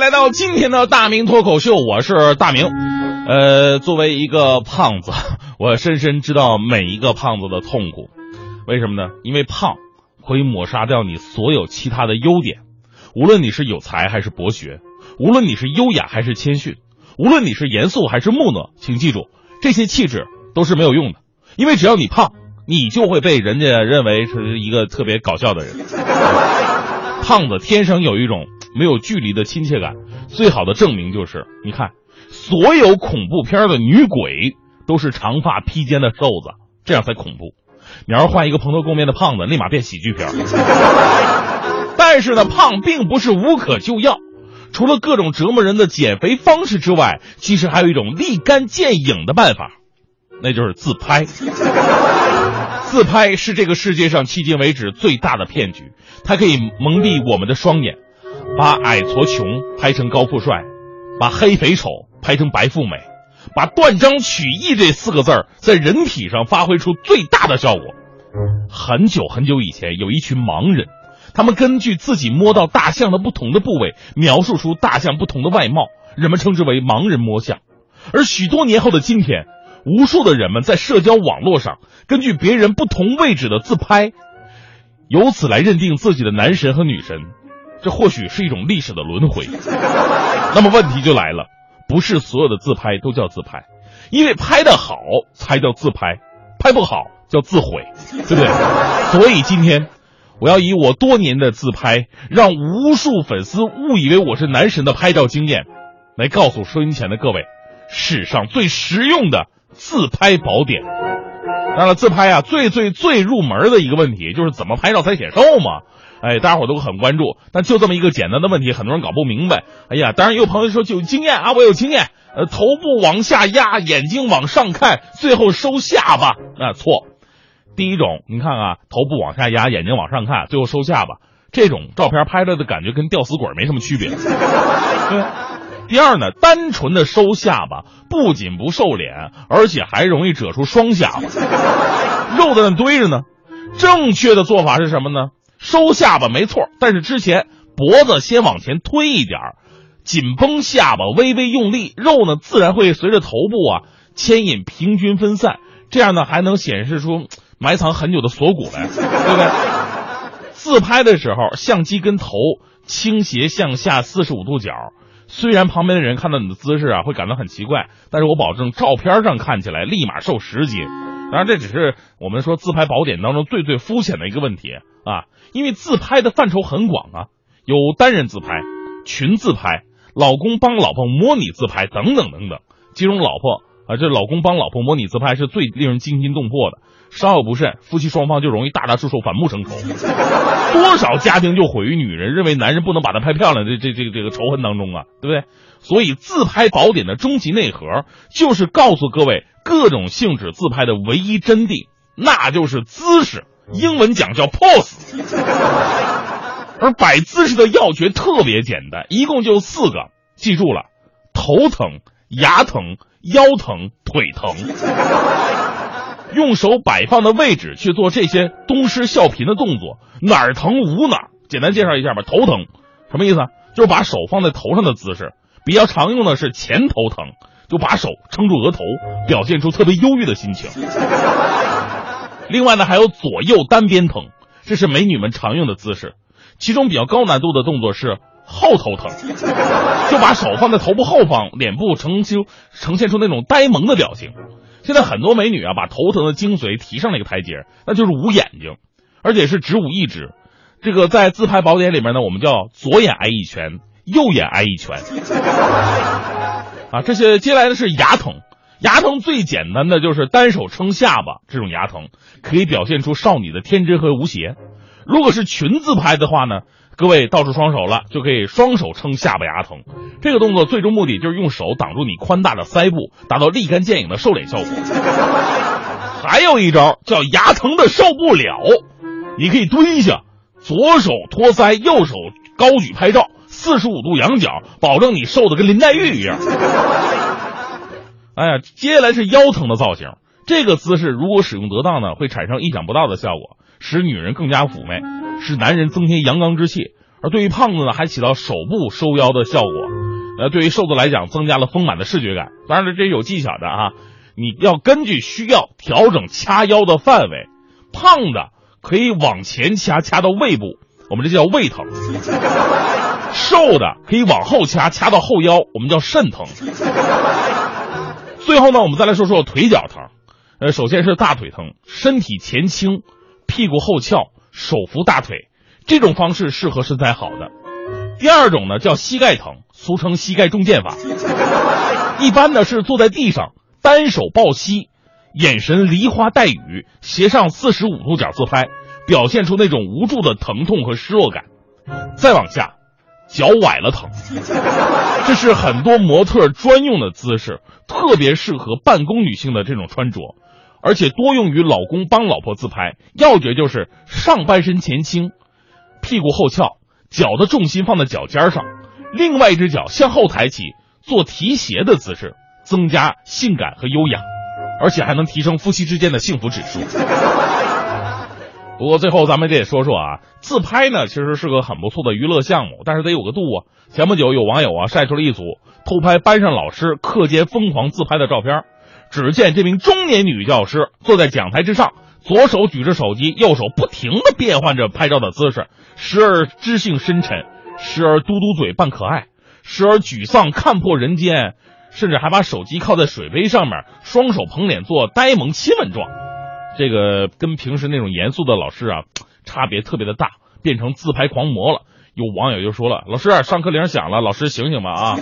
来到今天的大明脱口秀，我是大明。呃，作为一个胖子，我深深知道每一个胖子的痛苦。为什么呢？因为胖可以抹杀掉你所有其他的优点，无论你是有才还是博学，无论你是优雅还是谦逊，无论你是严肃还是木讷，请记住，这些气质都是没有用的，因为只要你胖，你就会被人家认为是一个特别搞笑的人。胖子天生有一种没有距离的亲切感，最好的证明就是，你看，所有恐怖片的女鬼都是长发披肩的瘦子，这样才恐怖。你要是换一个蓬头垢面的胖子，立马变喜剧片。但是呢，胖并不是无可救药，除了各种折磨人的减肥方式之外，其实还有一种立竿见影的办法，那就是自拍。自拍是这个世界上迄今为止最大的骗局，它可以蒙蔽我们的双眼，把矮矬穷拍成高富帅，把黑肥丑拍成白富美，把断章取义这四个字儿在人体上发挥出最大的效果。很久很久以前，有一群盲人，他们根据自己摸到大象的不同的部位，描述出大象不同的外貌，人们称之为盲人摸象。而许多年后的今天，无数的人们在社交网络上根据别人不同位置的自拍，由此来认定自己的男神和女神，这或许是一种历史的轮回。那么问题就来了，不是所有的自拍都叫自拍，因为拍得好才叫自拍，拍不好叫自毁，对不对？所以今天我要以我多年的自拍，让无数粉丝误以为我是男神的拍照经验，来告诉收音前的各位，史上最实用的自拍宝典。当然了，自拍啊，最最最入门的一个问题就是怎么拍照才显瘦嘛。哎，大家伙都很关注，但就这么一个简单的问题，很多人搞不明白。哎呀，当然也有朋友说就有经验啊，我有经验。呃，头部往下压，眼睛往上看，最后收下巴。啊，错。第一种，你看啊，头部往下压，眼睛往上看，最后收下巴，这种照片拍出来的感觉跟吊死鬼没什么区别。对。第二呢，单纯的收下巴不仅不瘦脸，而且还容易褶出双下巴，肉在那堆着呢。正确的做法是什么呢？收下巴没错，但是之前脖子先往前推一点紧绷下巴，微微用力，肉呢自然会随着头部啊牵引平均分散，这样呢还能显示出埋藏很久的锁骨来，对不对？自拍的时候，相机跟头倾斜向下四十五度角。虽然旁边的人看到你的姿势啊会感到很奇怪，但是我保证照片上看起来立马瘦十斤。当然，这只是我们说自拍宝典当中最最肤浅的一个问题啊，因为自拍的范畴很广啊，有单人自拍、群自拍、老公帮老婆模拟自拍等等等等。其中老婆啊，这老公帮老婆模拟自拍是最令人惊心动魄的，稍有不慎，夫妻双方就容易大打出手，反目成仇。多少家庭就毁于女人认为男人不能把她拍漂亮的这这个这个仇恨当中啊，对不对？所以自拍宝典的终极内核就是告诉各位各种性质自拍的唯一真谛，那就是姿势，英文讲叫 pose。而摆姿势的要诀特别简单，一共就四个，记住了：头疼、牙疼、腰疼、腿疼。用手摆放的位置去做这些东施效颦的动作，哪儿疼捂哪儿。简单介绍一下吧，头疼什么意思啊？就是把手放在头上的姿势。比较常用的是前头疼，就把手撑住额头，表现出特别忧郁的心情。另外呢，还有左右单边疼，这是美女们常用的姿势。其中比较高难度的动作是后头疼，就把手放在头部后方，脸部呈现呈现出那种呆萌的表情。现在很多美女啊，把头疼的精髓提上了一个台阶，那就是捂眼睛，而且是只捂一只。这个在自拍宝典里面呢，我们叫左眼挨一拳，右眼挨一拳。啊，这些接下来的是牙疼，牙疼最简单的就是单手撑下巴，这种牙疼可以表现出少女的天真和无邪。如果是群自拍的话呢，各位倒出双手了，就可以双手撑下巴牙疼。这个动作最终目的就是用手挡住你宽大的腮部，达到立竿见影的瘦脸效果。还有一招叫牙疼的受不了，你可以蹲下，左手托腮，右手高举拍照，四十五度仰角，保证你瘦的跟林黛玉一样。哎呀，接下来是腰疼的造型。这个姿势如果使用得当呢，会产生意想不到的效果，使女人更加妩媚，使男人增添阳刚之气。而对于胖子呢，还起到手部收腰的效果。呃，对于瘦子来讲，增加了丰满的视觉感。当然了，这是有技巧的啊，你要根据需要调整掐腰的范围。胖的可以往前掐，掐到胃部，我们这叫胃疼；瘦的可以往后掐，掐到后腰，我们叫肾疼。最后呢，我们再来说说腿脚疼。呃，首先是大腿疼，身体前倾，屁股后翘，手扶大腿，这种方式适合身材好的。第二种呢叫膝盖疼，俗称膝盖中箭法。一般呢是坐在地上，单手抱膝，眼神梨花带雨，斜上四十五度角自拍，表现出那种无助的疼痛和失落感。再往下，脚崴了疼，这是很多模特专用的姿势，特别适合办公女性的这种穿着。而且多用于老公帮老婆自拍，要诀就是上半身前倾，屁股后翘，脚的重心放在脚尖上，另外一只脚向后抬起，做提鞋的姿势，增加性感和优雅，而且还能提升夫妻之间的幸福指数。不过最后咱们得说说啊，自拍呢其实是个很不错的娱乐项目，但是得有个度啊。前不久有网友啊晒出了一组偷拍班上老师课间疯狂自拍的照片。只见这名中年女教师坐在讲台之上，左手举着手机，右手不停的变换着拍照的姿势，时而知性深沉，时而嘟嘟嘴扮可爱，时而沮丧看破人间，甚至还把手机靠在水杯上面，双手捧脸做呆萌亲吻状。这个跟平时那种严肃的老师啊，差别特别的大，变成自拍狂魔了。有网友就说了：“老师，上课铃响了，老师醒醒吧啊！”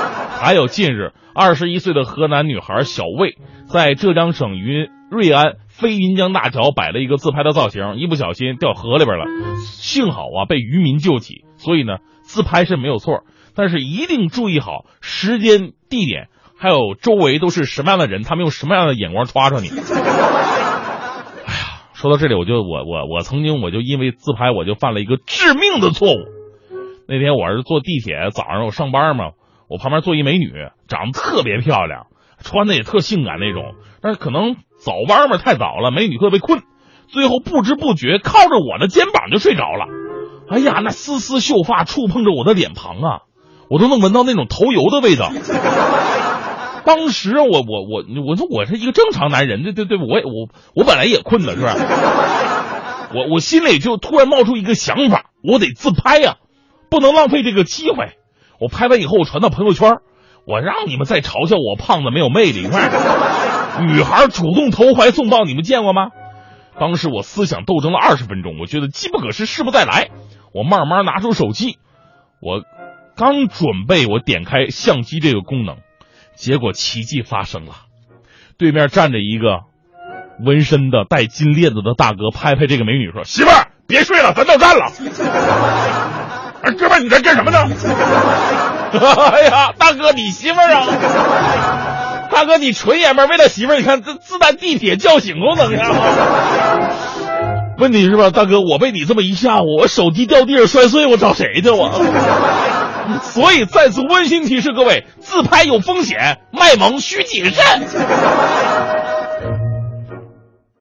还有近日，二十一岁的河南女孩小魏在浙江省云瑞安飞云江大桥摆了一个自拍的造型，一不小心掉河里边了，幸好啊被渔民救起。所以呢，自拍是没有错，但是一定注意好时间、地点，还有周围都是什么样的人，他们用什么样的眼光抓着你。哎呀，说到这里，我就我我我曾经我就因为自拍，我就犯了一个致命的错误。那天我是坐地铁，早上我上班嘛。我旁边坐一美女，长得特别漂亮，穿的也特性感那种。但是可能早班嘛太早了，美女特别困，最后不知不觉靠着我的肩膀就睡着了。哎呀，那丝丝秀发触碰着我的脸庞啊，我都能闻到那种头油的味道。当时我我我我说我是一个正常男人，对对对，我也我我本来也困了，是吧？我我心里就突然冒出一个想法，我得自拍呀，不能浪费这个机会。我拍完以后我传到朋友圈，我让你们再嘲笑我胖子没有魅力。女孩主动投怀送抱，你们见过吗？当时我思想斗争了二十分钟，我觉得机不可失，失不再来。我慢慢拿出手机，我刚准备我点开相机这个功能，结果奇迹发生了，对面站着一个纹身的带金链子的大哥，拍拍这个美女说：“媳妇儿，别睡了，咱到站了。”哎，哥们，你在干什么呢？哎呀，大哥，你媳妇儿啊！大哥，你纯爷们儿，为了媳妇儿，你看这自带地铁叫醒功能啊！问题是吧，大哥，我被你这么一吓唬，我手机掉地上摔碎，我找谁去我？所以再次温馨提示各位：自拍有风险，卖萌需谨慎。